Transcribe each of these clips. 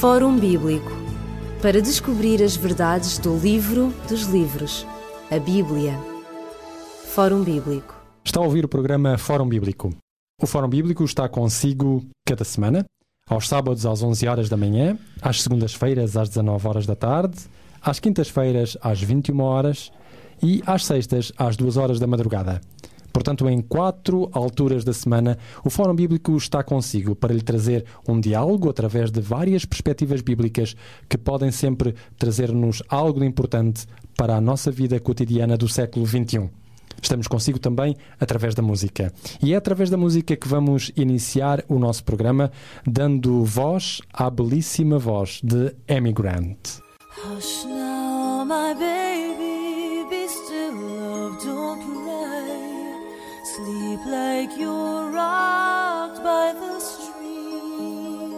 Fórum Bíblico para descobrir as verdades do livro dos livros, a Bíblia. Fórum Bíblico. Está a ouvir o programa Fórum Bíblico. O Fórum Bíblico está consigo cada semana, aos sábados às 11 horas da manhã, às segundas-feiras às 19 horas da tarde, às quintas-feiras às 21 horas e às sextas às 2 horas da madrugada. Portanto, em quatro alturas da semana, o Fórum Bíblico está consigo para lhe trazer um diálogo através de várias perspectivas bíblicas que podem sempre trazer-nos algo importante para a nossa vida cotidiana do século XXI. Estamos consigo também através da música. E é através da música que vamos iniciar o nosso programa, dando voz à belíssima voz de Amy Grant. Hush now, my baby, be still, love, don't. Sleep like you're rocked by the stream.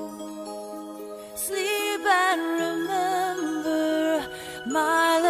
Sleep and remember my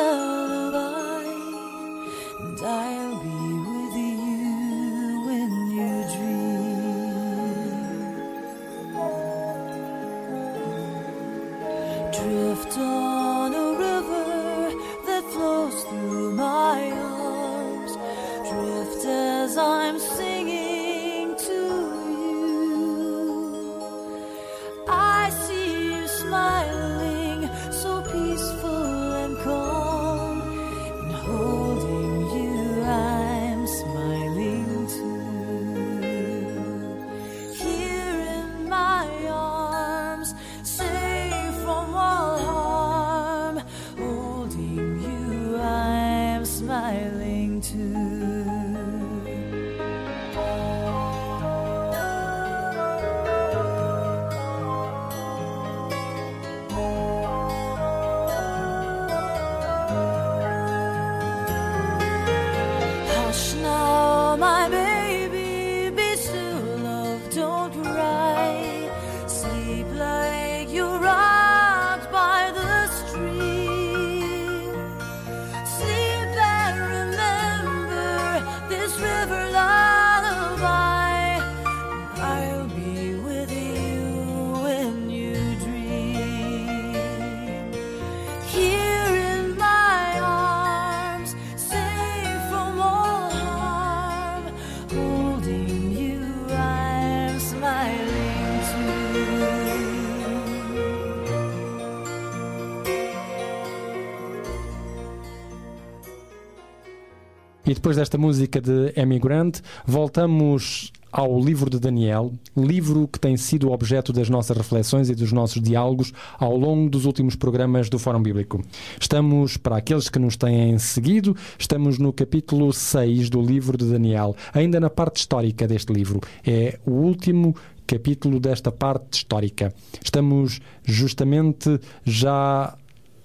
depois desta música de Amy Grant, voltamos ao livro de Daniel, livro que tem sido objeto das nossas reflexões e dos nossos diálogos ao longo dos últimos programas do Fórum Bíblico. Estamos, para aqueles que nos têm seguido, estamos no capítulo 6 do livro de Daniel, ainda na parte histórica deste livro. É o último capítulo desta parte histórica. Estamos justamente já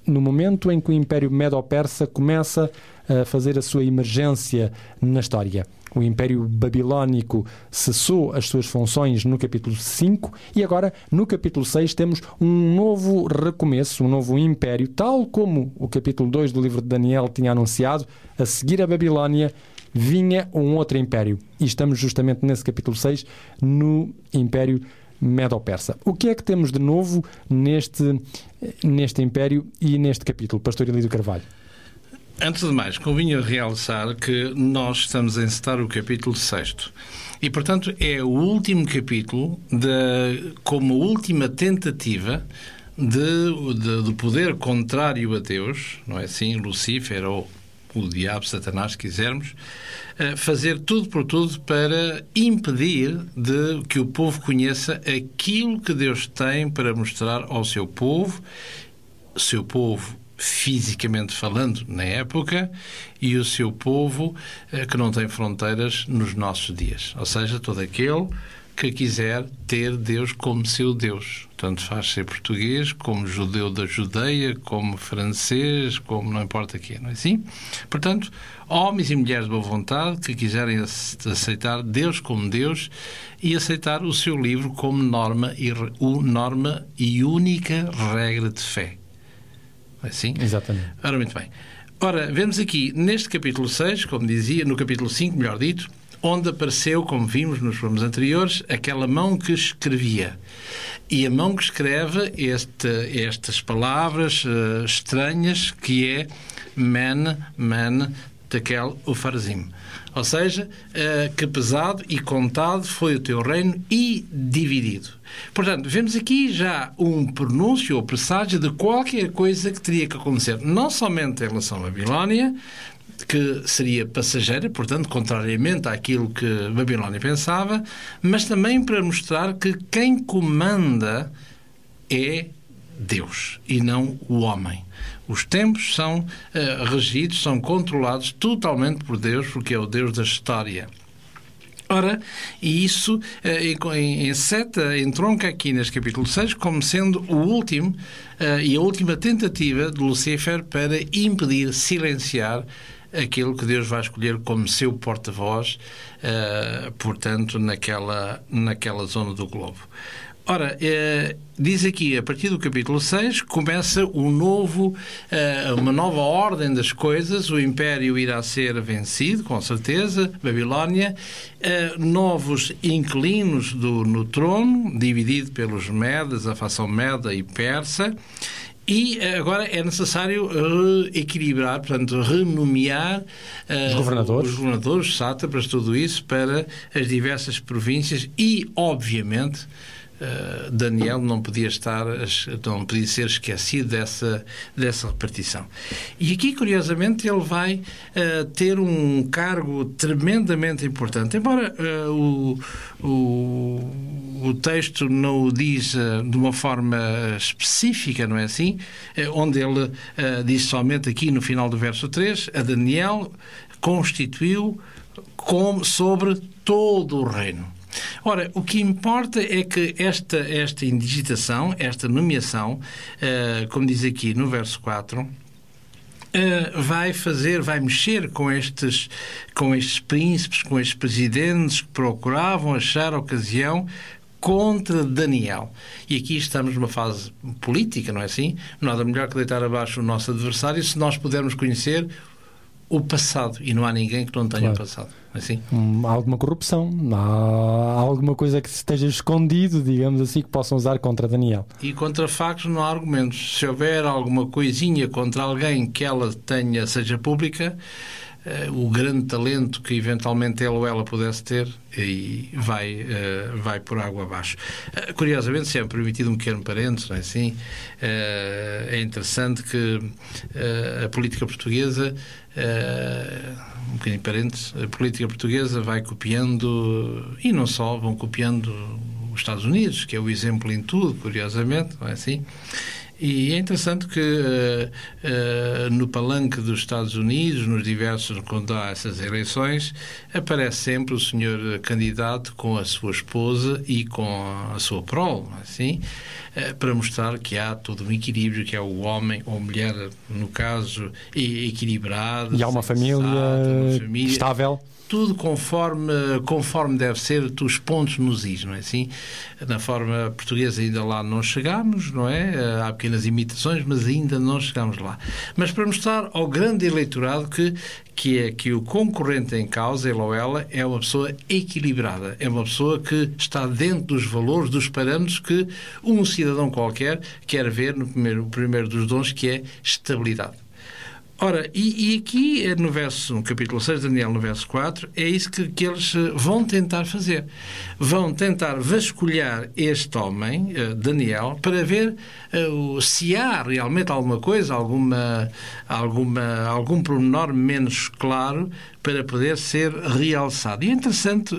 no momento em que o Império Medo-Persa começa a fazer a sua emergência na história. O Império Babilónico cessou as suas funções no capítulo 5 e agora, no capítulo 6, temos um novo recomeço, um novo império, tal como o capítulo 2 do livro de Daniel tinha anunciado. A seguir a Babilónia vinha um outro império. E estamos justamente nesse capítulo 6, no Império Medo-Persa. O que é que temos de novo neste, neste império e neste capítulo, Pastor Elídio Carvalho? Antes de mais, convinha realçar que nós estamos a encetar o capítulo 6 e, portanto, é o último capítulo de, como última tentativa de, de, do poder contrário a Deus, não é assim? Lucifer ou o diabo, Satanás, se quisermos, eh, fazer tudo por tudo para impedir de que o povo conheça aquilo que Deus tem para mostrar ao seu povo, seu povo fisicamente falando na época e o seu povo eh, que não tem fronteiras nos nossos dias, ou seja, todo aquele que quiser ter Deus como seu Deus. Tanto faz ser português, como judeu da Judeia, como francês, como não importa quê, não é assim? Portanto, homens e mulheres de boa vontade que quiserem aceitar Deus como Deus e aceitar o seu livro como norma e, norma e única regra de fé. Não é assim? Exatamente. Ora, muito bem. Ora, vemos aqui neste capítulo 6, como dizia, no capítulo 5, melhor dito, onde apareceu, como vimos nos programas anteriores, aquela mão que escrevia. E a mão que escreve este, estas palavras uh, estranhas, que é men, men, tekel, ufarzim. Ou seja, uh, que pesado e contado foi o teu reino e dividido. Portanto, vemos aqui já um pronúncio ou presságio de qualquer coisa que teria que acontecer, não somente em relação à Babilónia, que seria passageira, portanto, contrariamente àquilo que Babilónia pensava, mas também para mostrar que quem comanda é Deus e não o homem. Os tempos são uh, regidos, são controlados totalmente por Deus, porque é o Deus da história. Ora, e isso uh, enceta, entronca aqui neste capítulo 6 como sendo o último e a última tentativa de Lucifer para impedir, silenciar aquilo que Deus vai escolher como seu porta-voz, uh, portanto, naquela, naquela zona do globo. Ora, eh, diz aqui, a partir do capítulo 6, começa um novo, eh, uma nova ordem das coisas. O império irá ser vencido, com certeza, Babilónia. Novos inquilinos do, no trono, dividido pelos Medas, a facção Meda e Persa. E eh, agora é necessário equilibrar, portanto, renomear uh, os governadores, os governadores, sátrapas, tudo isso, para as diversas províncias e, obviamente, Uh, Daniel não podia estar, não podia ser esquecido dessa, dessa repartição. E aqui, curiosamente, ele vai uh, ter um cargo tremendamente importante. Embora uh, o, o, o, texto não o diz de uma forma específica, não é assim? onde ele diz somente aqui no final do verso 3, a Daniel constituiu como sobre todo o reino. Ora, o que importa é que esta, esta indigitação, esta nomeação, uh, como diz aqui no verso 4, Uh, vai fazer, vai mexer com estes, com estes príncipes, com estes presidentes que procuravam achar ocasião contra Daniel. E aqui estamos numa fase política, não é assim? Nada melhor que deitar abaixo o nosso adversário se nós pudermos conhecer o passado. E não há ninguém que não tenha claro. passado. Assim? Hum, há alguma corrupção, há alguma coisa que esteja escondido, digamos assim, que possam usar contra Daniel. E contra factos não há argumentos. Se houver alguma coisinha contra alguém que ela tenha, seja pública, o grande talento que eventualmente ele ou ela pudesse ter e vai, uh, vai por água abaixo. Uh, curiosamente, se é permitido um pequeno parênteses, não é assim? é interessante que a política portuguesa, um bocadinho parênteses, a política portuguesa vai copiando, e não só, vão copiando os Estados Unidos, que é o exemplo em tudo, curiosamente, não é assim? E é interessante que uh, uh, no palanque dos Estados Unidos, nos diversos, quando há essas eleições, aparece sempre o senhor candidato com a sua esposa e com a sua prole, assim, uh, para mostrar que há todo um equilíbrio, que é o homem ou mulher, no caso, equilibrado. E há uma família, uma família estável tudo conforme, conforme deve ser os pontos nos is, não é assim? Na forma portuguesa ainda lá não chegámos, não é? Há pequenas imitações, mas ainda não chegámos lá. Mas para mostrar ao grande eleitorado que, que é que o concorrente em causa, ele ou ela, é uma pessoa equilibrada, é uma pessoa que está dentro dos valores, dos parâmetros que um cidadão qualquer quer ver no primeiro, primeiro dos dons, que é estabilidade. Ora, e, e, aqui é no verso, no capítulo 6 de Daniel, no verso 4, é isso que, que eles eh, vão tentar fazer. Vão tentar vasculhar este homem, uh, Daniel, para ver se há realmente alguma coisa, alguma, alguma, algum pormenor menos claro para poder ser realçado. E é interessante,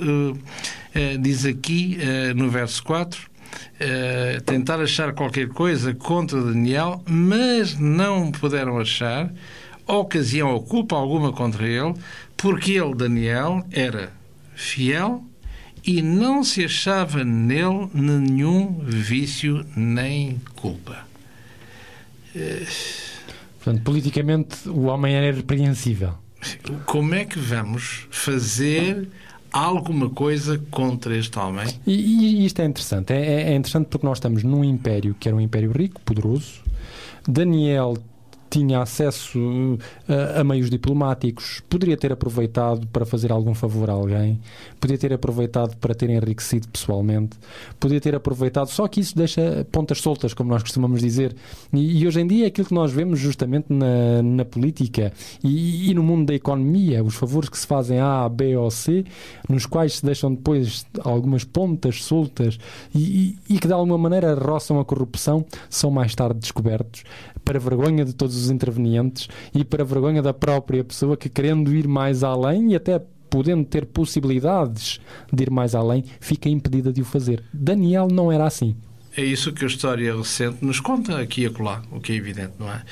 diz aqui no verso 4, Uh, tentar achar qualquer coisa contra Daniel, mas não puderam achar, ocasião ou culpa alguma contra ele, porque ele, Daniel, era fiel e não se achava nele nenhum vício nem culpa. Portanto, politicamente o homem era irrepreensível. Como é que vamos fazer alguma coisa contra este homem? E, e isto é interessante. É, é interessante porque nós estamos num império que era um império rico, poderoso. Daniel tinha acesso uh, a, a meios diplomáticos, poderia ter aproveitado para fazer algum favor a alguém, podia ter aproveitado para ter enriquecido pessoalmente, podia ter aproveitado, só que isso deixa pontas soltas, como nós costumamos dizer. E, e hoje em dia é aquilo que nós vemos justamente na, na política e, e no mundo da economia, os favores que se fazem a, B ou C, nos quais se deixam depois algumas pontas soltas e, e que de alguma maneira roçam a corrupção, são mais tarde descobertos, para vergonha de todos os intervenientes e para vergonha da própria pessoa que, querendo ir mais além e até podendo ter possibilidades de ir mais além, fica impedida de o fazer. Daniel não era assim. É isso que a história recente nos conta aqui e acolá, o que é evidente, não é?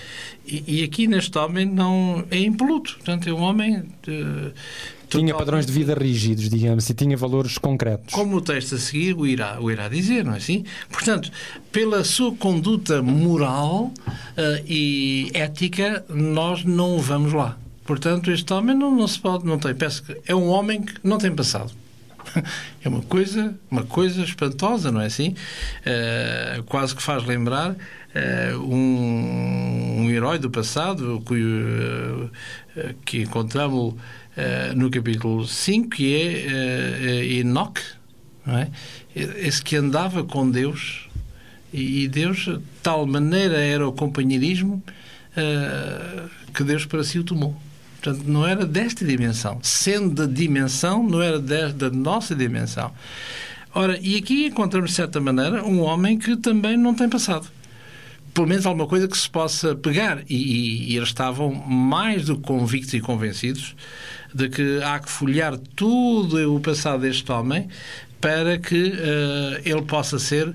E, e aqui neste homem não é impoluto. Portanto, é um homem. De, tinha padrões de vida rígidos, digamos, e tinha valores concretos. Como o texto a seguir o irá, o irá dizer, não é assim? Portanto, pela sua conduta moral uh, e ética, nós não vamos lá. Portanto, este homem não, não se pode, não tem, peço que é um homem que não tem passado. É uma coisa, uma coisa espantosa, não é assim? Uh, quase que faz lembrar uh, um, um, herói do passado cuyo, uh, que encontramos no capítulo 5, que é Enoch, não é? Esse que andava com Deus e, e Deus, de tal maneira era o companheirismo que Deus para si o tomou. Portanto, não era desta dimensão. Sendo da dimensão, não era da nossa dimensão. Ora, e aqui encontramos, de certa maneira, um homem que também não tem passado. Pelo menos alguma coisa que se possa pegar. E, e, e eles estavam mais do que convictos e convencidos de que há que folhear tudo o passado deste homem para que uh, ele possa ser uh,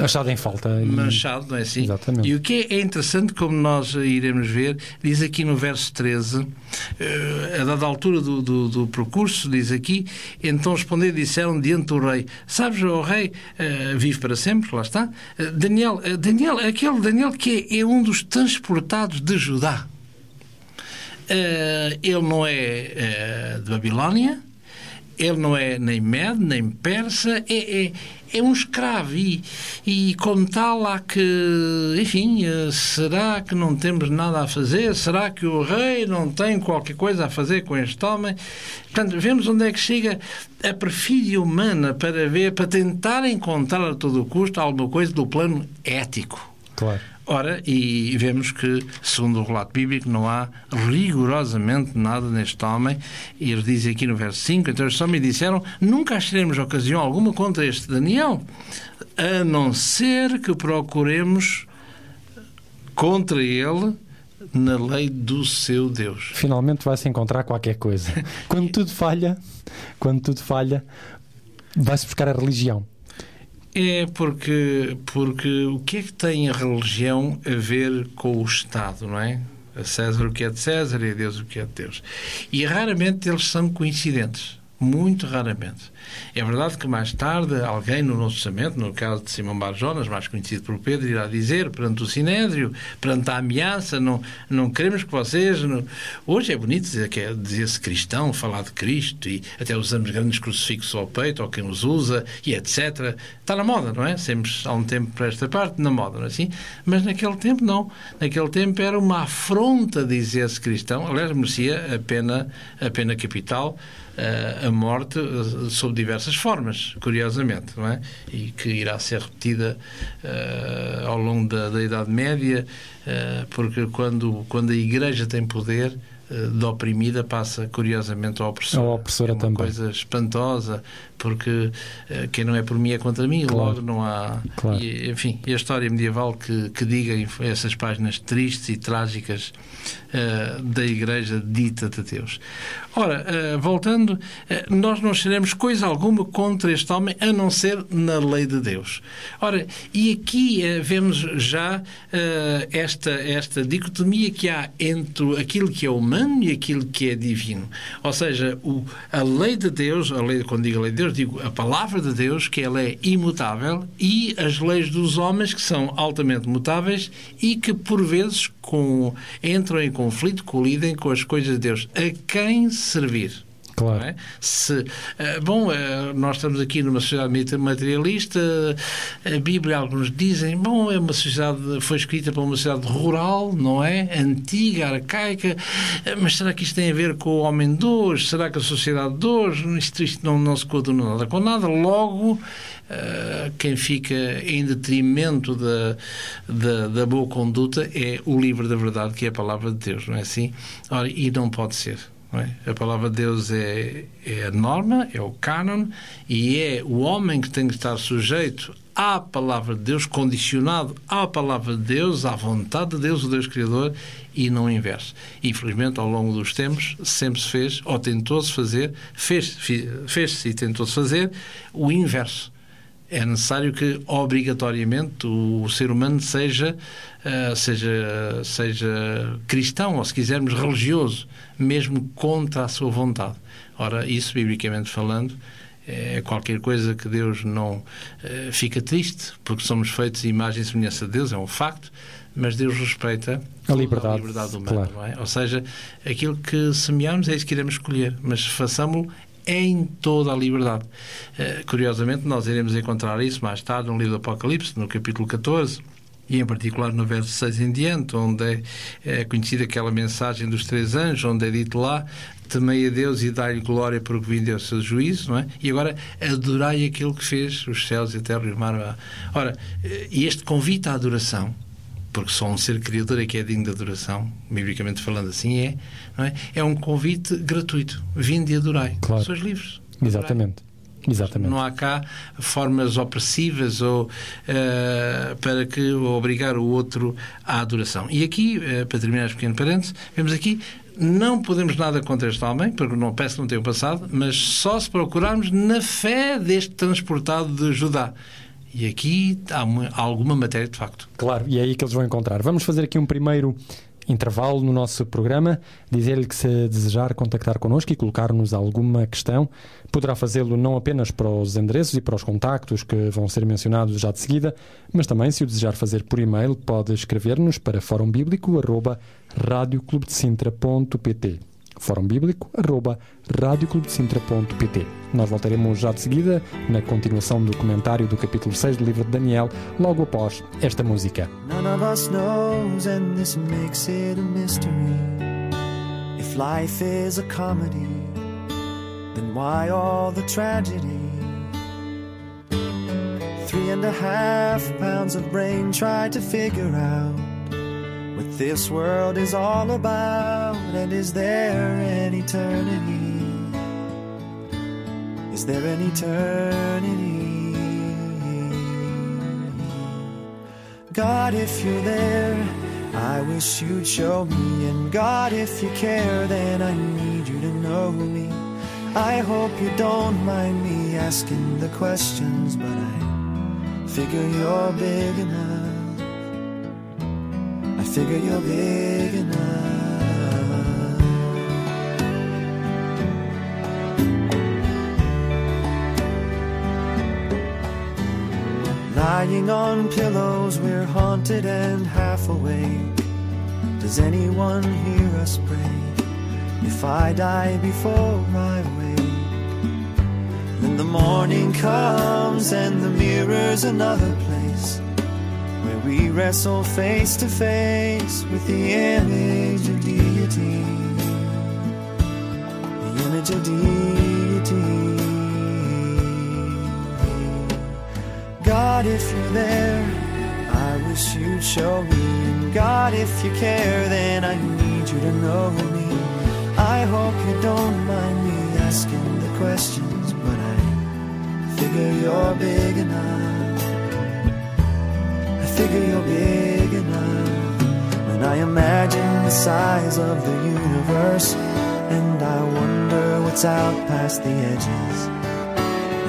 manchado em falta. Manchado, não é assim? Exatamente. E o que é interessante, como nós iremos ver, diz aqui no verso 13, uh, a dada altura do, do, do, percurso, diz aqui, então respondeu disseram diante do rei, sabes, o rei uh, vive para sempre, lá está, Daniel, Daniel, aquele Daniel que é, é um dos transportados de Judá. ele não é de Babilónia, ele não é nem Med, nem Persa, é, é, é um escravo e, e como tal há que, enfim, eh, será que não temos nada a fazer? Será que o rei não tem qualquer coisa a fazer com este homem? Portanto, vemos onde é que chega a perfídia humana para ver, para tentar encontrar a todo custo alguma coisa do plano ético. Claro. Ora, e vemos que, segundo o relato bíblico, não há rigorosamente nada neste homem. E ele diz aqui no verso 5: Então este homem disseram: Nunca acharemos ocasião alguma contra este Daniel, a não ser que procuremos contra ele na lei do seu Deus. Finalmente vai-se encontrar qualquer coisa. Quando tudo falha, quando tudo falha, vai-se buscar a religião. É porque, porque o que é que tem a religião a ver com o Estado, não é? A César o que é de César e a Deus o que é de Deus. E raramente eles são coincidentes. Muito raramente. É verdade que mais tarde alguém no Novo Testamento, no caso de Simão Barjonas, mais conhecido por Pedro, irá dizer perante o Sinédrio, perante a ameaça, não, não queremos que vocês. Não... Hoje é bonito dizer que é dizer-se cristão, falar de Cristo e até usamos grandes crucifixos ao peito, ou quem os usa e etc. Está na moda, não é? Sempre há um tempo para esta parte, na moda, não é assim? Mas naquele tempo não. Naquele tempo era uma afronta dizer-se cristão. Aliás, merecia a pena, a pena capital a morte uh, sob diversas formas, curiosamente, não é? E que irá ser repetida uh, ao longo da, da Idade Média, porque quando, quando a Igreja tem poder, da oprimida passa curiosamente ao opressor. A opressora é uma também. coisa espantosa, porque uh, quem não é por mim é contra mim, claro. logo não há. Claro. E, enfim, e a história medieval que, que diga essas páginas tristes e trágicas uh, da Igreja dita de Deus. Ora, uh, voltando, nós não seremos coisa alguma contra este homem, a não ser na lei de Deus. Ora, e aqui vemos já esta, esta dicotomia que há entre aquilo que é humano e aquilo que é divino. Ou seja, o, a lei de Deus, a lei, quando digo a lei de Deus, digo a palavra de Deus, que ela é imutável, e as leis dos homens, que são altamente mutáveis e que, por vezes, com, entram em conflito, colidem com as coisas de Deus. A quem servir? Claro. é? Se, eh, bom, eh, nós estamos aqui numa sociedade materialista, a Bíblia, alguns dizem, bom, é uma sociedade, foi escrita para uma sociedade rural, não é? Antiga, arcaica, eh, mas será que isto tem a ver com o homem de hoje? Será que a sociedade de hoje, isto, isto não, não se coaduna nada com nada? Logo, quem fica em detrimento da, da, da boa conduta é o livro da verdade, que é a palavra de Deus, não é assim? Ora, e não pode ser. É? A palavra de Deus é, é a norma, é o cânon, e é o homem que tem que estar sujeito à palavra de Deus, condicionado à palavra de Deus, à vontade de Deus, o Deus Criador, e não o inverso. Infelizmente, ao longo dos tempos, sempre se fez, ou tentou-se fazer, fez- fez-se e tentou-se fazer, o inverso é necessário que obrigatoriamente o, ser humano seja, ah, seja, seja cristão, ou se quisermos religioso, mesmo contra a sua vontade. Ora, isso, biblicamente falando, é qualquer coisa que Deus não eh, fica triste, porque somos feitos imagem e semelhança de Deus, é um facto, mas Deus respeita A liberdade, a liberdade humana, claro. é? Ou seja, aquilo que semearmos é isso que iremos colher, mas façamos-lo em toda a liberdade. Eh, curiosamente, nós iremos encontrar isso mais tarde no livro do Apocalipse, no capítulo 14, e em particular no verso 6 em diante, onde é, é conhecida aquela mensagem dos três anjos, onde é dito lá: temei a Deus e dai-lhe glória porque vinde o seu juízo, não é? E agora adorai aquele que fez os céus e a terra e o mar. Ora, eh, este convite à adoração, porque só um ser criador é que é digno de adoração, biblicamente falando assim é, não é? É um convite gratuito. Vinde e adorai. Claro. Sois livres. Exatamente. Exatamente. Não há cá formas opressivas ou eh, para que obrigar o outro à adoração. E aqui, eh, para terminar este pequeno parênteses, vemos aqui não podemos nada contra este homem, porque não peço não tenha passado, mas só se procurarmos na fé deste transportado de Judá. E aqui há uma- há alguma matéria de facto. Claro, e é aí que eles vão encontrar. Vamos fazer aqui um primeiro intervalo no nosso programa, dizer-lhe que se desejar contactar connosco e colocar-nos alguma questão, poderá fazê-lo não apenas para os endereços e para os contactos que vão ser mencionados já de seguida, mas também, se o desejar fazer por e-mail, pode escrever-nos para forumbíblico.radioclubdecintra.pt forumbíblico.radioclubdecintra.pt Nós voltaremos já de seguida, na continuação do comentário do capítulo 6 do livro de Daniel, logo após esta música. None of us knows, and this makes it a mystery. If life is a comedy, then why all the tragedy? Three and a half pounds of brain try to figure out what this world is all about, and is there an eternity? Is there an eternity? God, if you're there, I wish you'd show me. And God, if you care, then I need you to know me. I hope you don't mind me asking the questions, but I figure you're big enough. I figure you're big enough. Lying on pillows, we're haunted and half awake. Does anyone hear us pray? If I die before I wake, then the morning comes and the mirror's another place we wrestle face to face with the image of deity. The image of deity. God, if you're there, I wish you'd show me. God, if you care, then I need you to know me. I hope you don't mind me asking the questions, but I figure you're big enough. Figure you're big enough. When I imagine the size of the universe, and I wonder what's out past the edges.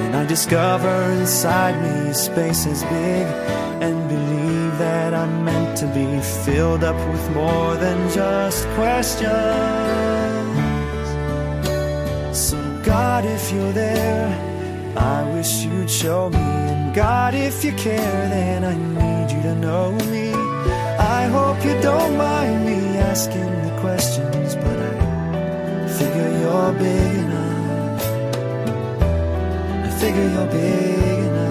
And I discover inside me space is big and believe that I'm meant to be filled up with more than just questions. So, God, if you're there, I wish you'd show me. God, if you care, then I need you to know me. I hope you don't mind me asking the questions, but I figure you're big enough. I figure you're big enough.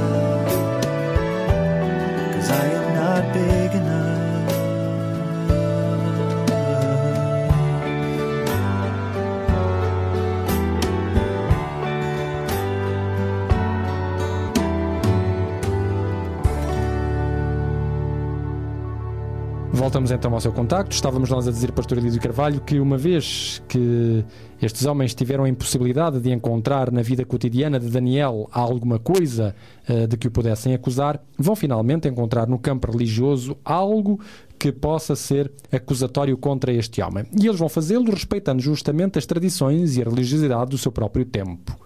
Voltamos então ao seu contacto. Estávamos nós a dizer, Pastor Elísio Carvalho, que uma vez que estes homens tiveram a impossibilidade de encontrar na vida cotidiana de Daniel alguma coisa eh, de que o pudessem acusar, vão finalmente encontrar no campo religioso algo que possa ser acusatório contra este homem. E eles vão fazê-lo respeitando justamente as tradições e a religiosidade do seu próprio tempo.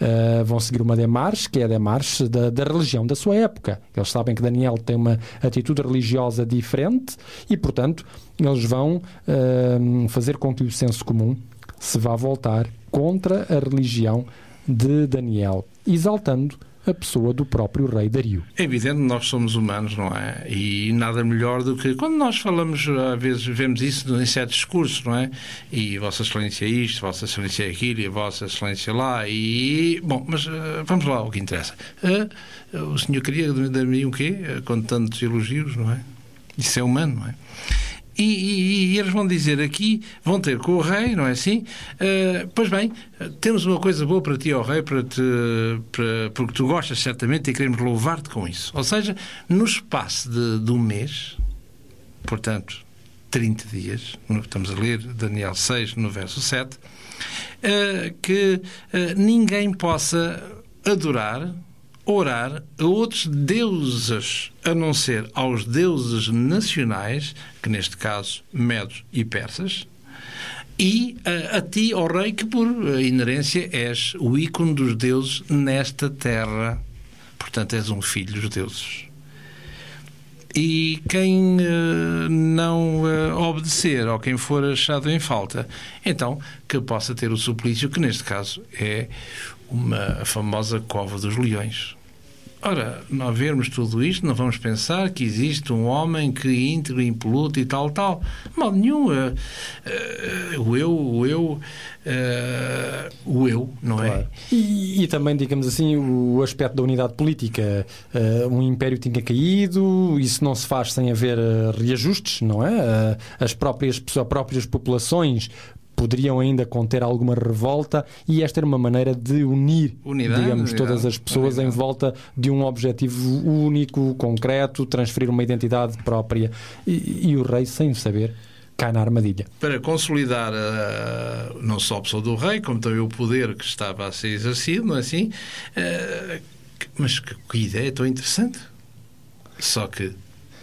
Uh, vão seguir uma demarche, que é a demarche da, da, religião da sua época. Eles sabem que Daniel tem uma atitude religiosa diferente e, portanto, eles vão uh, fazer com que o senso comum se vá voltar contra a religião de Daniel, exaltando a pessoa do próprio rei Dario. É evidente nós somos humanos, não é? E nada melhor do que quando nós falamos, às vezes vemos isso em certos discursos, não é? E Vossa Excelência isto, Vossa Excelência aquilo, e Vossa Excelência lá, e. Bom, mas uh, vamos lá ao que interessa. Uh, o senhor queria de mim o quê? Uh, com tantos elogios, não é? Isso é humano, não é? E, e, e, eles vão dizer aqui, vão ter com o rei, não é assim? Uh, pois bem, temos uma coisa boa para ti, ó rei, para te, para, porque tu gostas certamente e queremos louvar-te com isso. Ou seja, no espaço de, de um mês, portanto, 30 dias, estamos a ler Daniel 6, no verso 7, uh, que uh, ninguém possa adorar orar a outros deuses, a não ser aos deuses nacionais, que neste caso medos e persas, e a, a ti, ó rei, que por inerência és o ícone dos deuses nesta terra. Portanto, és um filho dos deuses. E quem uh, não uh, obedecer ou quem for achado em falta, então que possa ter o suplício, que neste caso é uma famosa cova dos leões. Ora, nós vermos tudo isto, não vamos pensar que existe um homem que é íntegro, impoluto e tal, tal. Mal nenhum. Uh, uh, o eu, o eu, uh, o eu, não é? claro. é? E, e, também, digamos assim, o aspecto da unidade política. um império tinha caído, isso não se faz sem haver reajustes, não é? as próprias, as próprias populações poderiam ainda conter alguma revolta e esta era uma maneira de unir, unidade, digamos, unidade, todas as pessoas unidade. em volta de um objetivo único, concreto, transferir uma identidade própria e, e o rei, sem saber, cai na armadilha. Para consolidar uh, não só a pessoa do rei, como também o poder que estava a ser exercido, não é assim? Uh, mas que, que ideia tão interessante. Só que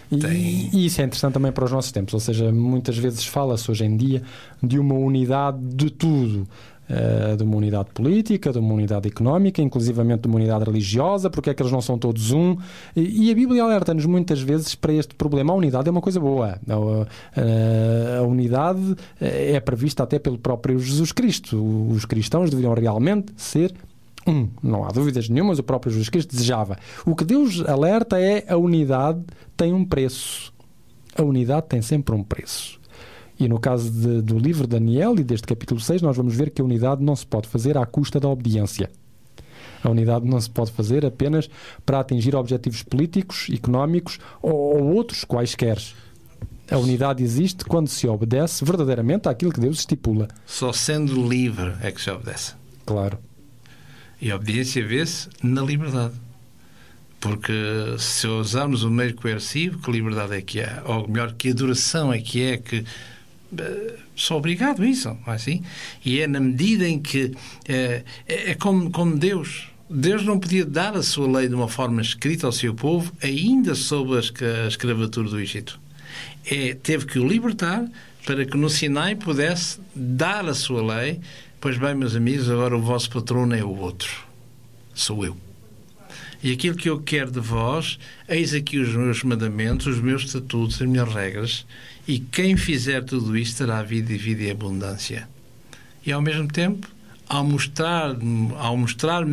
tem... E, isso é interessante também para os nossos tempos, ou seja, muitas vezes fala-se hoje em dia de uma unidade de tudo. Uh, de uma unidade política, de uma unidade económica, inclusivamente de uma unidade religiosa, porque é que eles não são todos um? E, e a Bíblia alerta-nos muitas vezes para este problema. A unidade é uma coisa boa. A, a, a, unidade é prevista até pelo próprio Jesus Cristo. Os cristãos deveriam realmente ser um. Não há dúvidas nenhumas, o próprio Jesus Cristo desejava. O que Deus alerta é a unidade tem um preço. A unidade tem sempre um preço. E no caso de, do livro de Daniel e deste capítulo 6, nós vamos ver que a unidade não se pode fazer à custa da obediência. A unidade não se pode fazer apenas para atingir objetivos políticos, económicos ou, ou outros quaisquer. A unidade existe quando se obedece verdadeiramente àquilo que Deus estipula. Só sendo livre é que se obedece. Claro. E a obediência vê-se na liberdade. Porque se usarmos o meio coercivo, que liberdade é que há? Ou melhor, que adoração é que é que. Eh, sou obrigado a isso, é assim? E é na medida em que. É, é como, como Deus. Deus não podia dar a sua lei de uma forma escrita ao seu povo, ainda sob a escravatura do Egito. É, teve que o libertar para que no Sinai pudesse dar a sua lei Pois bem, meus amigos, agora o vosso patrono é o outro. Sou eu. E aquilo que eu quero de vós, eis aqui os meus mandamentos, os meus estatutos, as minhas regras, e quem fizer tudo isto terá vida e vida e abundância. E ao mesmo tempo, ao mostrar-me ao mostrar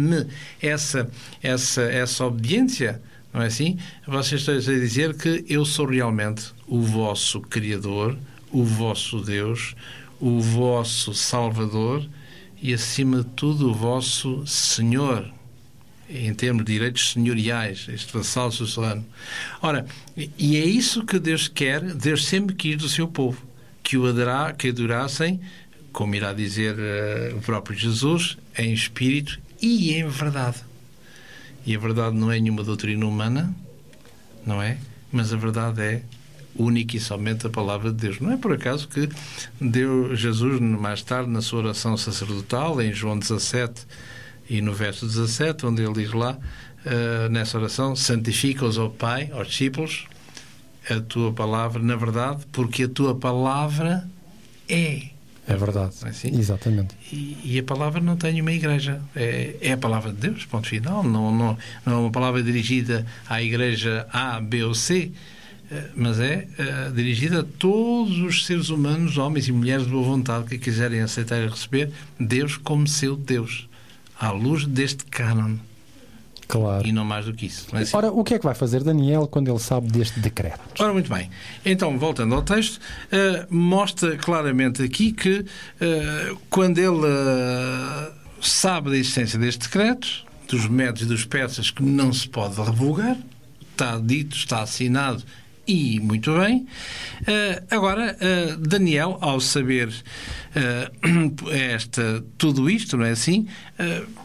essa, essa, essa obediência, não é assim? Vocês estão a dizer que eu sou realmente o vosso Criador, o vosso Deus, o vosso Salvador e, acima de tudo, o vosso Senhor. em termos de direitos senhoriais, este vassalo suzerano. Ora, e é isso que Deus quer, Deus sempre quis do seu povo, que o adorá, que adorassem, como irá dizer uh, o próprio Jesus, em espírito e em verdade. E a verdade não é nenhuma doutrina humana, não é? Mas a verdade é única e somente a palavra de Deus. Não é por acaso que deu Jesus, mais tarde, na sua oração sacerdotal, em João 17 e no verso 17, onde ele diz lá, uh, nessa oração, santifica-os, ó Pai, aos discípulos, a tua palavra na verdade, porque a tua palavra é. É verdade. É assim? Exatamente. E, e, a palavra não tem uma igreja. É, é, a palavra de Deus, ponto final. Não, não, não é uma palavra dirigida à igreja A, B ou C, mas é uh, dirigida a todos os seres humanos, homens e mulheres de boa vontade, que quiserem aceitar e receber Deus como seu Deus, à luz deste cânon. Claro. E não mais do que isso. É assim? Ora, o que é que vai fazer Daniel quando ele sabe deste decreto? Ora, muito bem. Então, voltando ao texto, uh, mostra claramente aqui que uh, quando ele sabe da existência deste decreto, dos métodos e dos persas que não se pode revogar, está dito, está assinado e muito bem. Uh, agora, uh, Daniel, ao saber uh, esta, tudo isto, não é assim?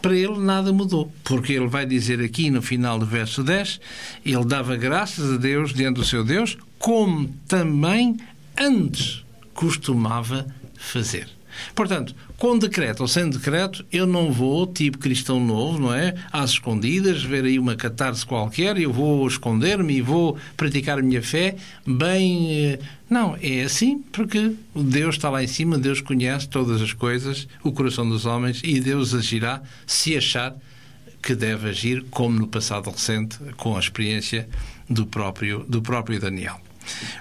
para ele nada mudou, porque ele vai dizer aqui no final do verso 10: ele dava graças a Deus diante do seu Deus, como também antes costumava fazer. Portanto, com decreto ou sem decreto, eu não vou, tipo cristão novo, não é? Às escondidas, ver aí uma catarse qualquer, eu vou esconder-me e vou praticar a minha fé bem. Eh, não, é assim porque Deus está lá em cima, Deus conhece todas as coisas, o coração dos homens e Deus agirá se achar que deve agir, como no passado recente, com a experiência do próprio, do próprio Daniel.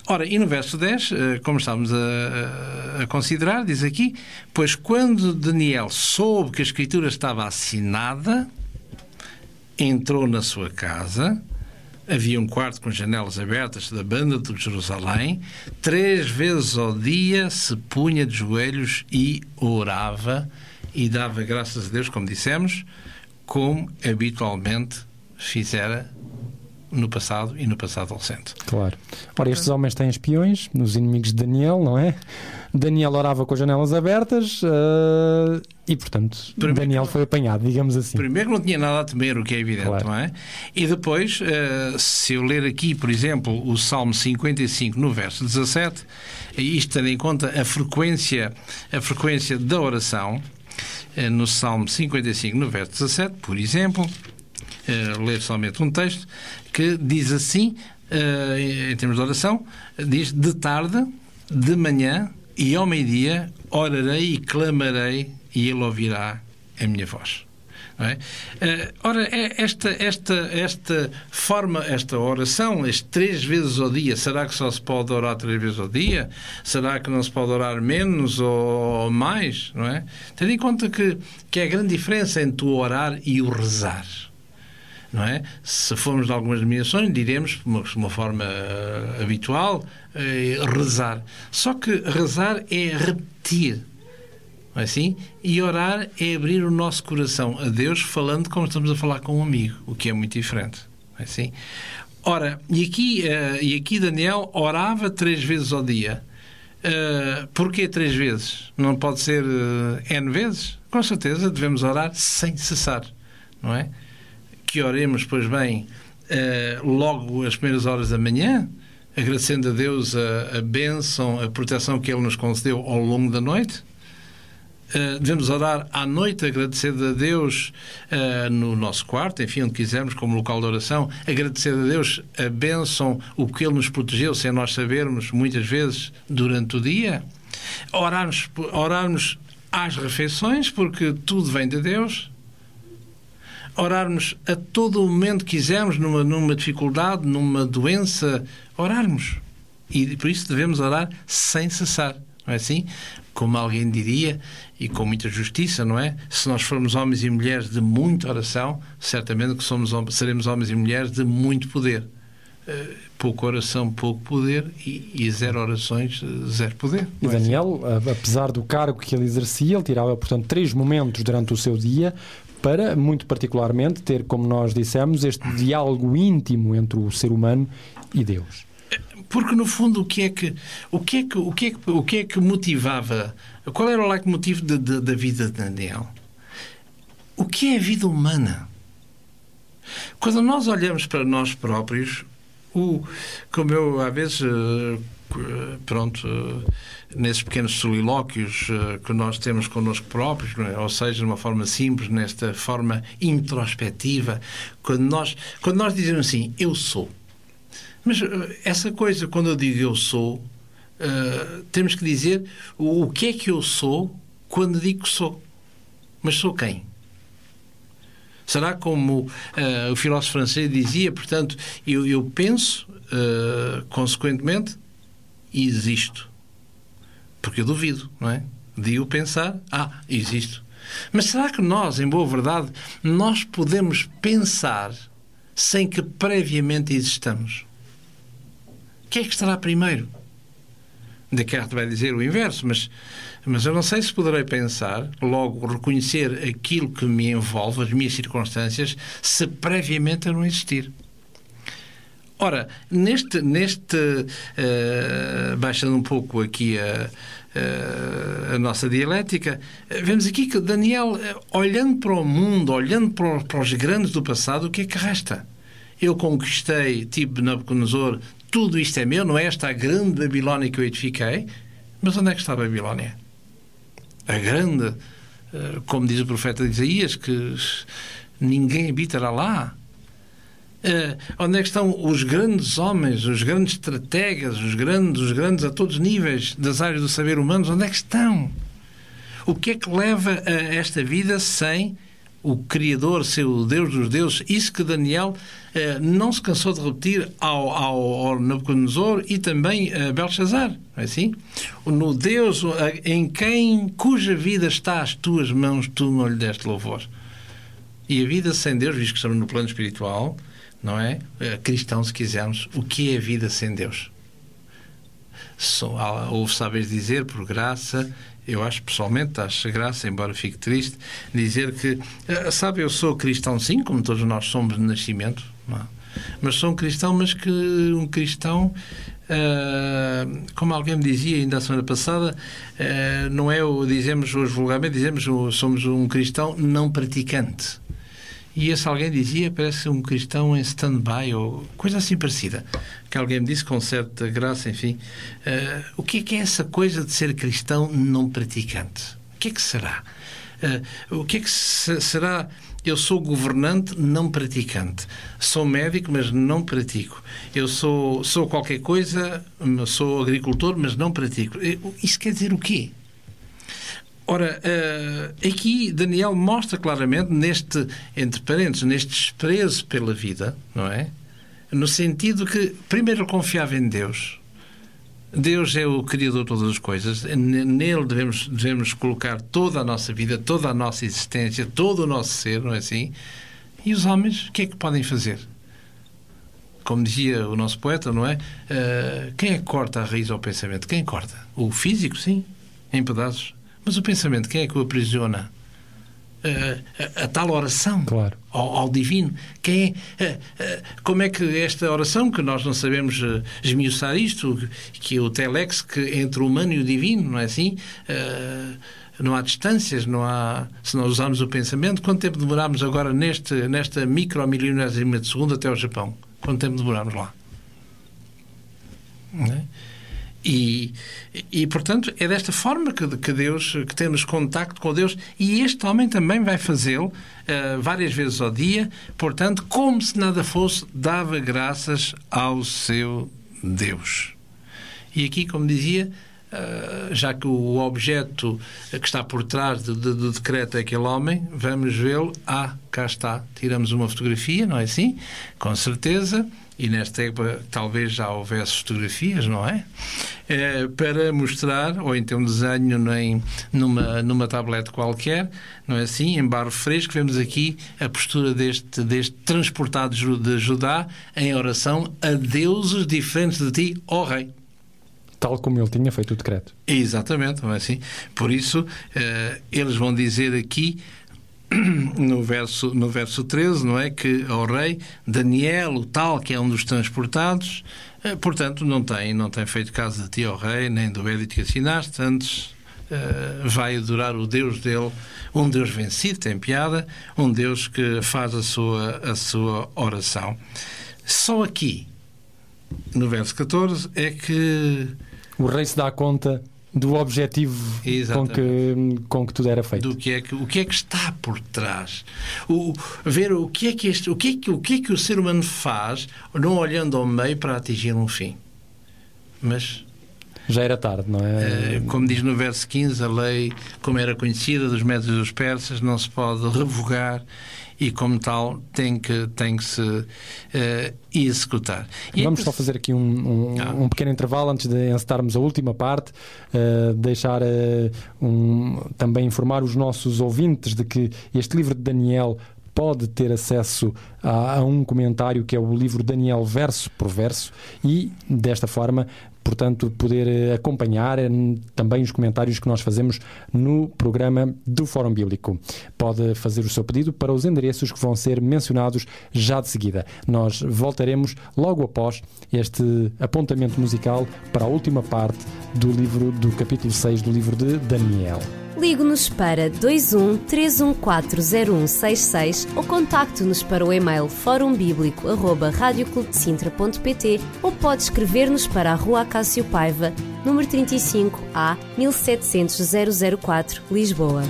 Ora, e no verso 10, eh, como estamos a, a, considerar, diz aqui: Pois quando Daniel soube que a Escritura estava assinada, entrou na sua casa. Havia um quarto com janelas abertas da banda de Jerusalém. Três vezes ao dia se punha de joelhos e orava e dava graças a Deus, como dissemos, como habitualmente fizera no passado e no passado recente. Claro. Ora, estes homens têm espiões, nos inimigos de Daniel, não é? Daniel orava com as janelas abertas uh, e, portanto, primeiro, Daniel foi apanhado, digamos assim. Primeiro não tinha nada a temer, o que é evidente, claro. não é? E depois, uh, se eu ler aqui, por exemplo, o Salmo 55, no verso 17, isto tendo em conta a frequência, a frequência da oração, uh, no Salmo 55, no verso 17, por exemplo, uh, ler somente um texto, que diz assim, uh, em termos de oração, diz de tarde, de manhã e ao meio-dia orarei e clamarei e ele ouvirá a minha voz. É? Uh, ora, é esta, esta, esta forma, esta oração, este três vezes ao dia, será que só se pode orar três vezes ao dia? Será que não se pode orar menos ou mais? Não é? Tendo em conta que, que é a grande diferença entre o orar e o rezar não é? Se formos de algumas denominações, diremos, de uma, forma uh, habitual, uh, rezar. Só que rezar é repetir, não é assim? E orar é abrir o nosso coração a Deus falando como estamos a falar com um amigo, o que é muito diferente, não é assim? Ora, e aqui, uh, e aqui Daniel orava três vezes ao dia. Uh, porquê três vezes? Não pode ser N vezes? Com certeza devemos orar sem cessar, não é? Que oremos, pois bem, uh, logo às primeiras horas da manhã, agradecendo a Deus a, a bênção, a proteção que Ele nos concedeu ao longo da noite. Uh, devemos orar à noite, agradecendo a Deus uh, no nosso quarto, enfim, onde quisermos, como local de oração, agradecer a Deus a bênção, o que Ele nos protegeu, sem nós sabermos, muitas vezes, durante o dia. Orarmos, orarmos às refeições, porque tudo vem de Deus orarmos a todo o momento que quisermos, numa, numa dificuldade, numa doença, orarmos. E por isso devemos orar sem cessar, não é assim? Como alguém diria, e com muita justiça, não é? Se nós formos homens e mulheres de muita oração, certamente que somos, seremos homens e mulheres de muito poder. eh, pouca oração, pouco poder e, e zero orações, eh, zero poder. E é assim? Daniel, a- apesar do cargo que ele exercia, ele tirava, portanto, três momentos durante o seu dia para, muito particularmente, ter, como nós dissemos, este diálogo íntimo entre o ser humano e Deus. Porque no fundo o que é que o que é que o que é que, o que, é que motivava? Qual era o leitmotiv da vida de Daniel? O que é a vida humana? Quando nós olhamos para nós próprios, o, como eu às vezes eh, pronto eh, nesses pequenos solilóquios eh, que nós temos connosco próprios, é? ou seja, de uma forma simples, nesta forma introspectiva, quando nós quando nós dizemos assim, eu sou mas eh, essa coisa, quando eu digo eu sou, eh, temos que dizer o, o que é que eu sou quando digo que sou. Mas sou quem? Será como eh, o filósofo francês dizia, portanto, eu, eu penso, eh, consequentemente, e existo. Porque eu duvido, não é? Digo pensar, ah, existo. Mas será que nós, em boa verdade, nós podemos pensar sem que previamente existamos? O que é que estará primeiro? Descartes vai dizer o inverso, mas, mas eu não sei se poderei pensar, logo reconhecer aquilo que me envolve, as minhas circunstâncias, se previamente eu não existir. Ora, neste, neste uh, baixando um pouco aqui a, uh, a nossa dialética, uh, vemos aqui que Daniel, olhando para o mundo, olhando para, para os grandes do passado, o que é que resta? Eu conquistei, tipo Nabucodonosor, tudo isto é meu, não é esta a grande Babilónia que eu edifiquei. Mas onde é que está a Babilónia? A grande, como diz o profeta Isaías, que ninguém habitará lá. Uh, onde é que estão os grandes homens, os grandes estrategas, os grandes, os grandes a todos os níveis das áreas do saber humano? Onde é que estão? O que é que leva a esta vida sem o Criador ser o Deus dos deuses? Isso que Daniel uh, não se cansou de repetir ao, ao, ao Nabucodonosor e também a Belshazzar, não é assim? No Deus em quem, cuja vida está às tuas mãos, tu não lhe deste louvor. E a vida sem Deus, visto que estamos no plano espiritual, não é? Cristão, se quisermos, o que é a vida sem Deus? Houve sábios dizer, por graça, eu acho pessoalmente, acho graça, embora fique triste, dizer que, sabe, eu sou cristão sim, como todos nós somos de nascimento, não? mas sou um cristão, mas que um cristão, uh, como alguém me dizia ainda a semana passada, uh, não é o, dizemos hoje vulgarmente, dizemos somos um cristão não praticante. E esse alguém dizia, parece um cristão em stand-by ou coisa assim parecida. Que alguém me disse com certa graça, enfim. Uh, o que é que é essa coisa de ser cristão não praticante? O que é que será? Uh, o que é que se, será? Eu sou governante não praticante. Sou médico, mas não pratico. Eu sou, sou qualquer coisa, sou agricultor, mas não pratico. Isso quer dizer o quê? Ora, uh, aqui Daniel mostra claramente, neste, entre parênteses, neste desprezo pela vida, não é? No sentido que, primeiro, confiava em Deus. Deus é o Criador de todas as coisas. Nele devemos, devemos colocar toda a nossa vida, toda a nossa existência, todo o nosso ser, não é assim? E os homens, o que é que podem fazer? Como dizia o nosso poeta, não é? Uh, quem é que corta a raiz ao pensamento? Quem corta? O físico, sim, em pedaços. Mas o pensamento, quem é que o aprisiona? Uh, a, a, tal oração claro. ao, ao, divino. Quem é, uh, como é que esta oração, que nós não sabemos esmiuçar isto, que é o telex que entre o humano e o divino, não é assim? não há distâncias, não há. Se nós usarmos o pensamento, quanto tempo demoramos agora neste, nesta micromilionésima de segundo até ao Japão? Quanto tempo demoramos lá? Não é? E, e, portanto, é desta forma que, que Deus, que temos contacto com Deus, e este homem também vai fazê-lo uh, várias vezes ao dia, portanto, como se nada fosse, dava graças ao seu Deus. E aqui, como dizia, ah, já que o objeto que está por trás do, do- do decreto é aquele homem, vamos vê-lo. Ah, cá está. Tiramos uma fotografia, não é assim? Com certeza. E nesta época talvez já houvesse fotografias, não é? Eh, para mostrar, ou então um desenho nem numa, numa tablete qualquer, não é assim? Em barro fresco, vemos aqui a postura deste, deste transportado de Ju- de Judá em oração a deuses diferentes de ti, ó Rei. Tal como ele tinha feito o decreto. Exatamente, não é assim? Por isso, eh, eles vão dizer aqui, no verso, no verso 13, não é? Que ao rei Daniel, o tal que é um dos transportados, eh, portanto, não tem, não tem feito caso de ti, ó rei, nem do edito que assinaste, antes eh, vai adorar o Deus dele, um Deus vencido, tem piada, um Deus que faz a sua, a sua oração. Só aqui, no verso 14, é que O rei se dá conta do objetivo com que, com que tudo era feito. do que é que o que é que está por trás? O, ver o que é que este o que é que o que é que o ser humano faz não olhando ao meio para atingir um fim? Mas Já era tarde, não é? eh, como diz no verso 15 a lei como era conhecida dos métodos dos persas não se pode revogar e como tal tem que tem que se eh, executar E é Vamos que- só fazer aqui um, um- Ah. um pequeno intervalo antes de encetarmos a última parte, eh, deixar eh, um- também informar os nossos ouvintes de que este livro de Daniel pode ter acesso a, a um comentário que é o livro Daniel verso por verso e desta forma portanto poder eh, acompanhar eh, também os comentários que nós fazemos no programa do Fórum Bíblico. Pode fazer o seu pedido para os endereços que vão ser mencionados já de seguida. Nós voltaremos logo após este apontamento musical para a última parte do livro do capítulo 6 do livro de Daniel. Ligue-nos para 21 3140166 ou contacte-nos para o e-mail forumbíblico.radioclubdecintra.pt ou pode escrever-nos para a Rua Acácio Paiva, número 35 A 1700 004, Lisboa.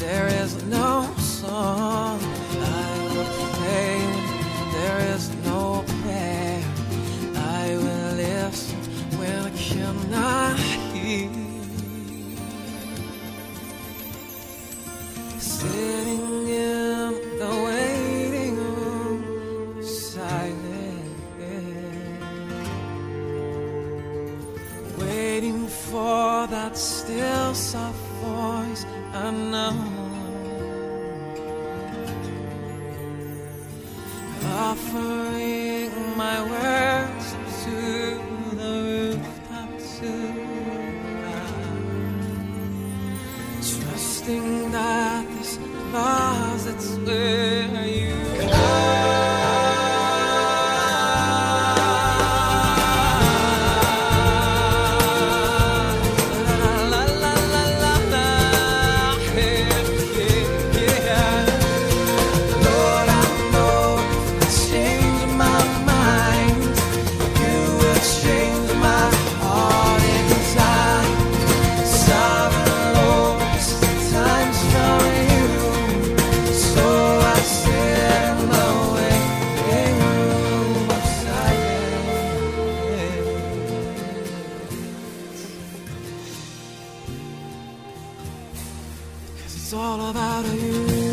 There is no song. It's all about you.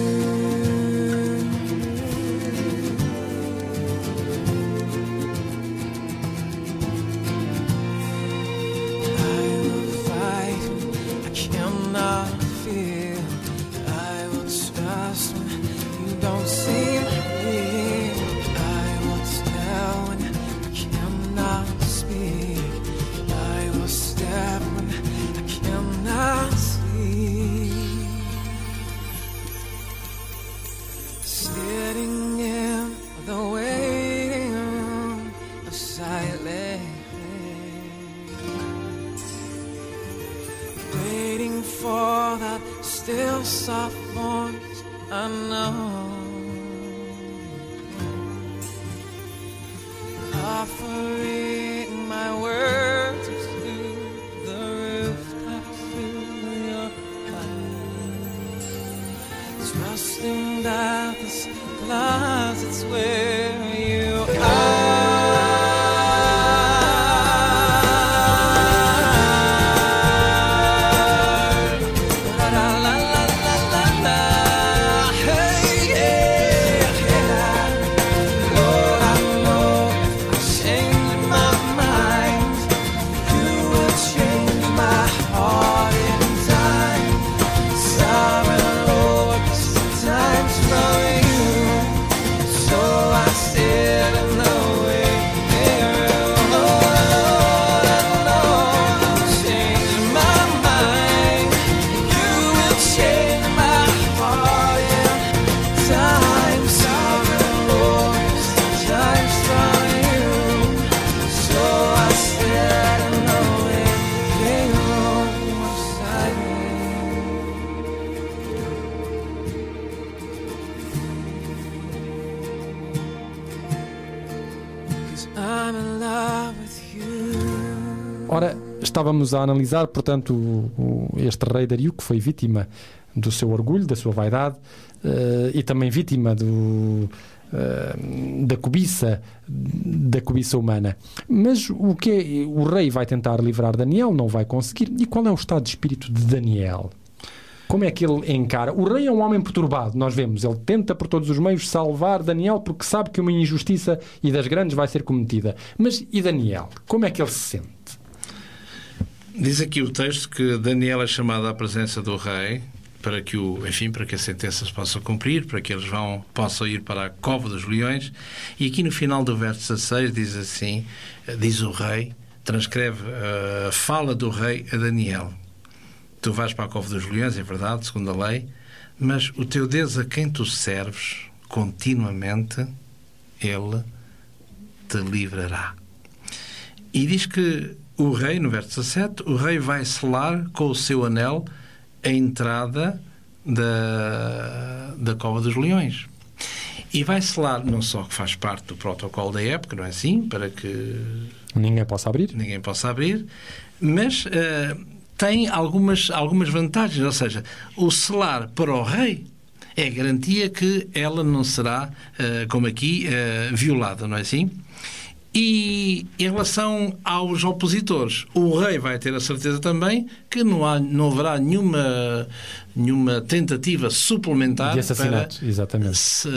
Estávamos a analisar, portanto, o- o- este rei Dario que foi vítima do seu orgulho, da sua vaidade eh, e também vítima do, eh, da cobiça, da cobiça humana. Mas o que é, o rei vai tentar livrar Daniel, não vai conseguir. E qual é o estado de espírito de Daniel? Como é que ele encara? O rei é um homem perturbado, nós vemos. Ele tenta por todos os meios salvar Daniel porque sabe que uma injustiça e das grandes vai ser cometida. Mas e Daniel? Como é que ele se sente? Diz aqui o texto que Daniel é chamado à presença do rei para que o, enfim, para que a sentença se possa cumprir, para que eles vão, possam ir para a cova dos leões. E aqui no final do verso 16 diz assim, diz o rei, transcreve eh, a fala do rei a Daniel. Tu vais para a cova dos leões, é verdade, segundo a lei, mas o teu Deus a quem tu serves continuamente, ele te livrará. E diz que o rei, no verso 17, o rei vai selar com o seu anel a entrada da, da cova dos leões. E vai selar, não só que faz parte do protocolo da época, não é assim? Para que Ninguém possa abrir? ninguém possa abrir, mas eh, tem algumas, algumas vantagens. Ou seja, o selar para o rei é garantia que ela não será, eh, como aqui, eh, violada, não é assim? E em relação aos opositores, o rei vai ter a certeza também que não, há, não haverá nenhuma, nenhuma tentativa suplementar para exatamente. se-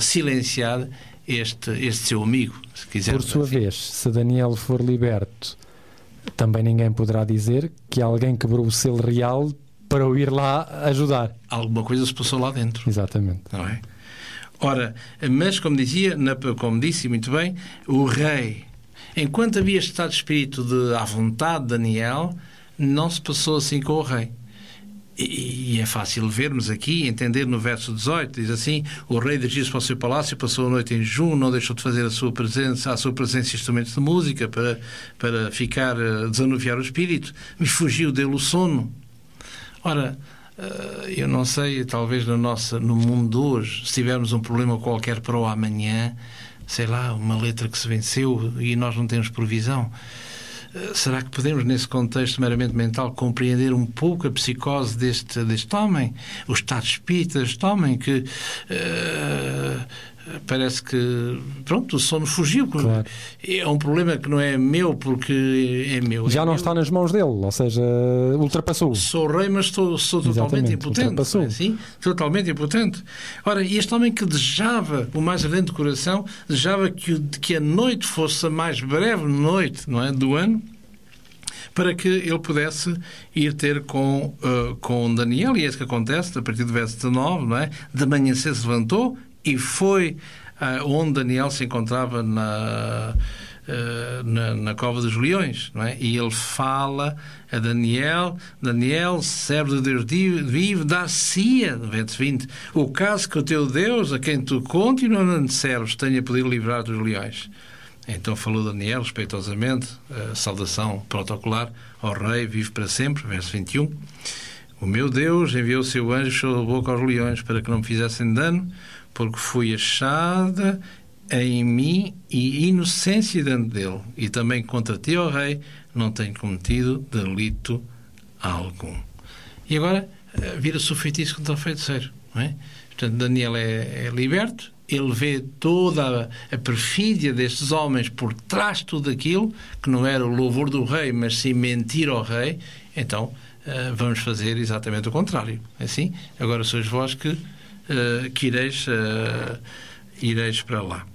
silenciar este, este seu amigo, se Por quisermos sua assim. vez, se Daniel for liberto, também ninguém poderá dizer que alguém quebrou o selo real para o ir lá ajudar. Alguma coisa se passou lá dentro. Exatamente. não é? Ora, mas como dizia, como disse muito bem, o rei, enquanto havia estado espírito de à vontade de Daniel, não se passou assim com o rei. E, é fácil vermos aqui, entender no verso 18, diz assim: O rei dirigiu-se para o seu palácio, passou a noite em junho, não deixou de fazer a sua presença, a sua presença instrumentos de música para, para ficar, eh, desanuviar o espírito, e fugiu dele o sono. Ora, eu não sei, talvez no, nossa, no mundo de hoje, se tivermos um problema qualquer para o amanhã, sei lá, uma letra que se venceu e nós não temos provisão, eh, será que podemos, nesse contexto meramente mental, compreender um pouco a psicose deste, deste homem, o estado de espírito deste homem que eh, parece que, pronto, o sono fugiu. Claro. É um problema que não é meu porque é meu. Já é não meu. está nas mãos dele, ou seja, ultrapassou. Sou rei, mas estou, sou totalmente Exatamente, impotente. é assim? Totalmente impotente. Ora, e este homem que desejava, o mais ardente coração, desejava que, que a noite fosse a mais breve noite não é, do ano, para que ele pudesse ir ter com, eh, com Daniel, e é isso que acontece, a partir do verso 19, não é? De manhã se levantou e foi ah, onde Daniel se encontrava na, eh, na, na cova dos leões, não é? E ele fala a Daniel, Daniel, servo de Deus vivo, dar-se-ia, no verso 20, o caso que o teu Deus, a quem tu continuamente serves, tenha podido livrar dos leões. Então falou Daniel, respeitosamente, a saudação protocolar ao rei, vive para sempre, verso 21. O meu Deus enviou o seu anjo e fechou a boca aos leões para que não me fizessem dano, porque fui achada em mim e inocência diante dele. E também contra ti, ó rei, não tenho cometido delito algum. E agora eh, vira-se o feitiço contra o feiticeiro. Não é? Portanto, Daniel é, é liberto, ele vê toda a, a perfídia destes homens por trás de tudo aquilo, que não era o louvor do rei, mas sim mentir ao rei, então eh, vamos fazer exatamente o contrário. É Assim, agora sois vós que, eh, que ireis, eh, ireis para lá.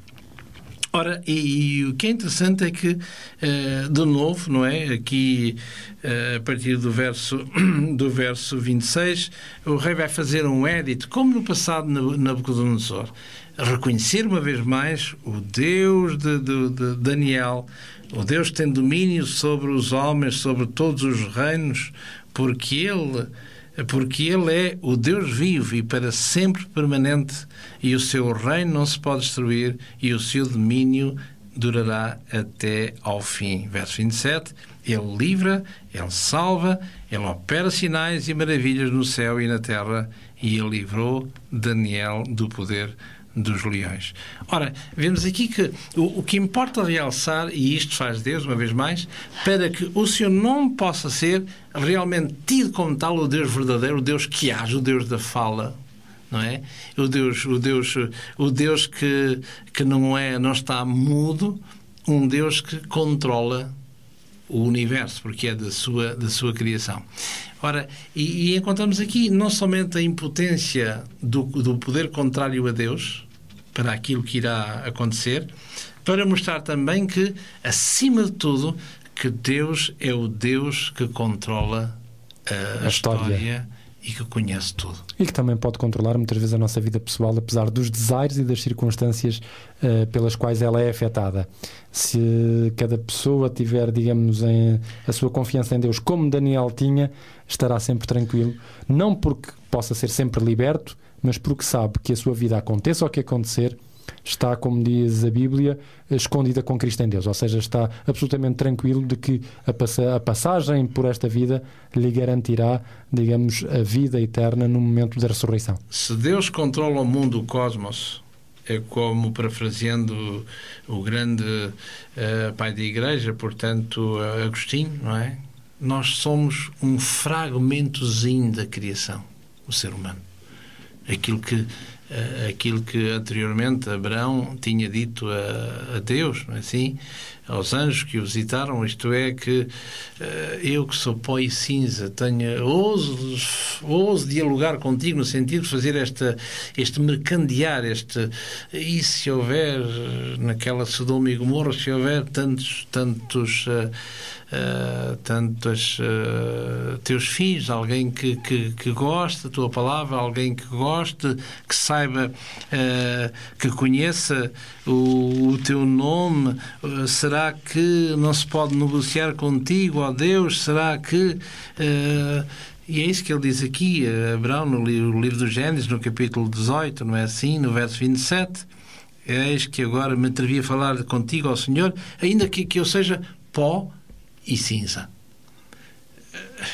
Ora, e, e o que é interessante é que, eh, de novo, não é? Aqui, eh, a partir do verso, do verso 26, o rei vai fazer um edito, como no passado na Nabucodonosor, reconhecer uma vez mais o Deus de, de- de Daniel, o Deus que tem domínio sobre os homens, sobre todos os reinos, porque ele porque ele é o Deus vivo e para sempre permanente, e o seu reino não se pode destruir, e o seu domínio durará até ao fim. Verso 27. Ele livra, ele salva, ele opera sinais e maravilhas no céu e na terra, e ele livrou Daniel do poder dos leões. Ora, vemos aqui que o, o, que importa realçar, e isto faz Deus, uma vez mais, para que o seu nome possa ser realmente tido como tal o Deus verdadeiro, o Deus que age, o Deus da fala, não é? O Deus, o Deus, o Deus que, que não é, não está mudo, um Deus que controla o universo, porque é da sua, da sua criação. Ora, e, e encontramos aqui não somente a impotência do, do poder contrário a Deus, para aquilo que irá acontecer, para mostrar também que, acima de tudo, que Deus é o Deus que controla a, a história. história e que conhece tudo. E que também pode controlar muitas vezes a nossa vida pessoal, apesar dos desaires e das circunstâncias uh, pelas quais ela é afetada. Se cada pessoa tiver, digamos, em, a sua confiança em Deus, como Daniel tinha, estará sempre tranquilo, não porque possa ser sempre liberto, mas porque sabe que a sua vida aconteça o que acontecer, está, como diz a Bíblia, escondida com Cristo em Deus. Ou seja, está absolutamente tranquilo de que a, a passagem por esta vida lhe garantirá, digamos, a vida eterna no momento da ressurreição. Se Deus controla o mundo, o cosmos, é como parafraseando o grande uh, pai da igreja, portanto, Agostinho, não é? Nós somos um fragmentozinho da criação, o ser humano. Aquilo que uh, aquilo que anteriormente Abraão tinha dito a, a Deus, não é assim? Aos anjos que o visitaram, isto é, que uh, eu que sou pó e cinza, tenho, ouso, ouso dialogar contigo no sentido de fazer esta, este mercandear, este, e se houver naquela Sodoma e Gomorra, se houver tantos, tantos uh, uh, tantos uh, teus filhos, alguém que, que, que goste da tua palavra, alguém que goste, que saiba, uh, que conheça o, o teu nome. Uh, será que não se pode negociar contigo, ó Deus? Será que. E é isso que ele diz aqui, Abraão, no livro, no livro do Gênesis, no capítulo 18, não é assim? No verso 27. Eis que agora me atrevi a falar contigo, ó Senhor, ainda que, que eu seja pó e cinza.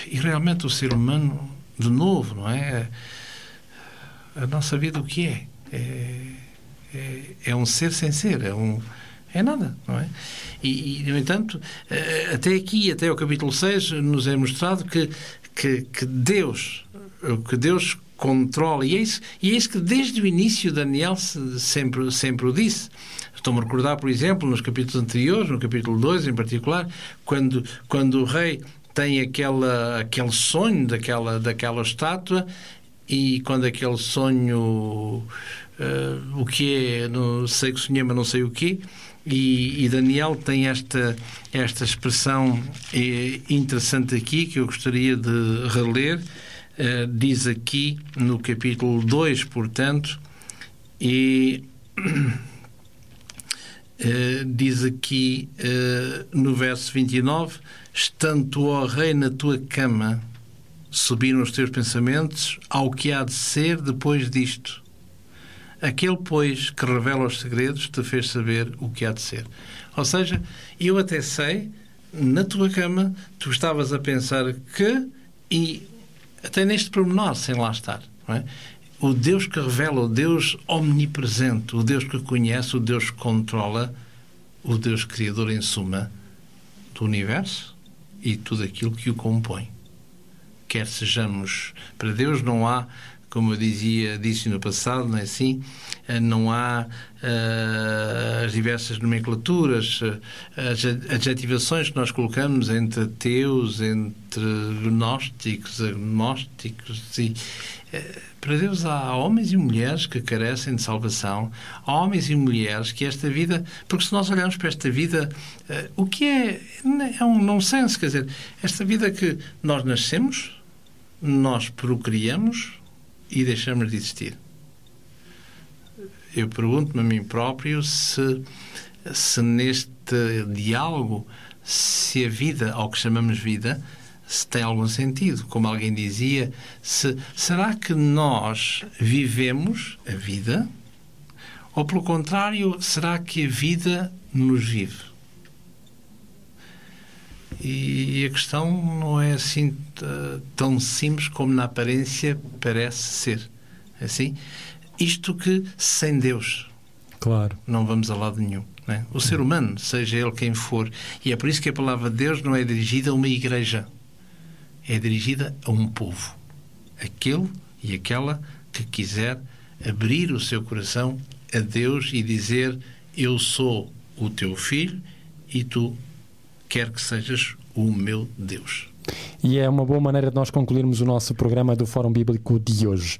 E realmente o ser humano, de novo, não é? A nossa vida o que é? É, é, é um ser sem ser, é um é nada, não é? E, e, no entanto, eh, até aqui, até o capítulo 6, nos é mostrado que, que, que Deus, que Deus controla, e é, isso, e é isso que desde o início Daniel sempre, sempre o disse. Estou-me a recordar, por exemplo, nos capítulos anteriores, no capítulo 2 em particular, quando, quando o rei tem aquela, aquele sonho daquela, daquela estátua e quando aquele sonho, uh, o que é, não sei que sonhei, mas não sei o que, e, e, Daniel tem esta, esta expressão eh, interessante aqui que eu gostaria de reler. Uh, diz aqui no capítulo 2, portanto, e Uh, diz aqui uh, no verso 29: Estando, ó Rei, na tua cama, subiram os teus pensamentos ao que há de ser depois disto. Aquele, pois, que revela os segredos, te fez saber o que há de ser. Ou seja, eu até sei, na tua cama, tu estavas a pensar que, e até neste pormenor, sem lá estar, é? O Deus que revela, o Deus omnipresente, o Deus que conhece, o Deus que controla, o Deus criador, em suma, do universo e tudo aquilo que o compõe. Quer sejamos. Para Deus não há, como eu dizia, disse no passado, não é assim? Eh, não há uh, as diversas nomenclaturas, uh, as adjetivações que nós colocamos entre ateus, entre gnósticos, agnósticos e. Para Deus há homens e mulheres que carecem de salvação, há homens e mulheres que esta vida, porque se nós olharmos para esta vida, uh, o que é, é um nonsense, quer dizer, esta vida que nós nascemos, nós procriamos e deixamos de existir. Eu pergunto-me a mim próprio se, se neste diálogo, se a vida, ao que chamamos vida, se tem algum sentido. Como alguém dizia, se, será que nós vivemos a vida? Ou, pelo contrário, será que a vida nos vive? E a questão não é assim tão simples como na aparência parece ser. Assim? Isto que sem Deus Claro. não vamos a lado nenhum. é? O ser humano, seja ele quem for, e é por isso que a palavra de Deus não é dirigida a uma igreja, é dirigida a um povo. Aquele e aquela que quiser abrir o seu coração a Deus e dizer: Eu sou o teu filho e tu quer que sejas o meu Deus. E é uma boa maneira de nós concluirmos o nosso programa do Fórum Bíblico de hoje.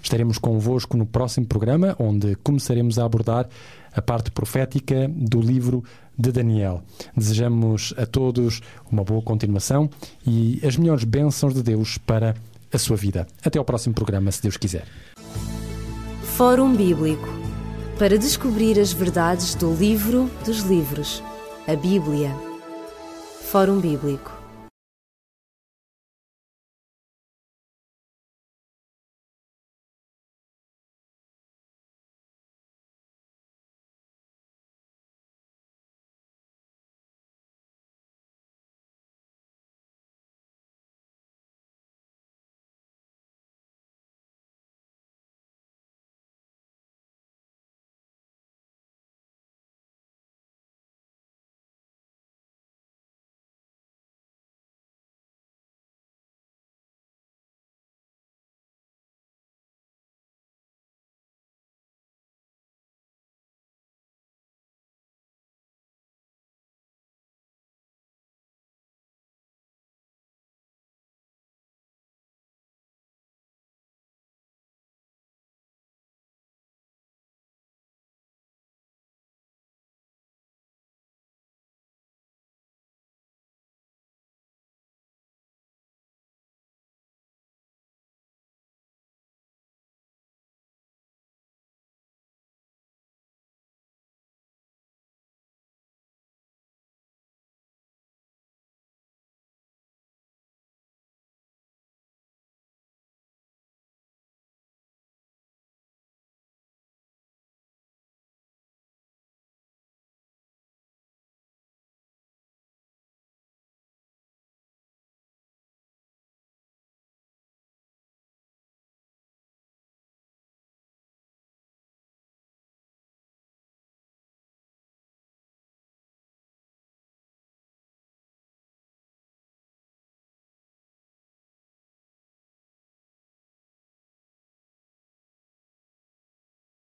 Estaremos convosco no próximo programa, onde começaremos a abordar a parte profética do livro de Daniel. Desejamos a todos uma boa continuação e as melhores bênçãos de Deus para a sua vida. Até ao próximo programa, se Deus quiser. Fórum Bíblico para descobrir as verdades do livro dos livros, a Bíblia. Fórum Bíblico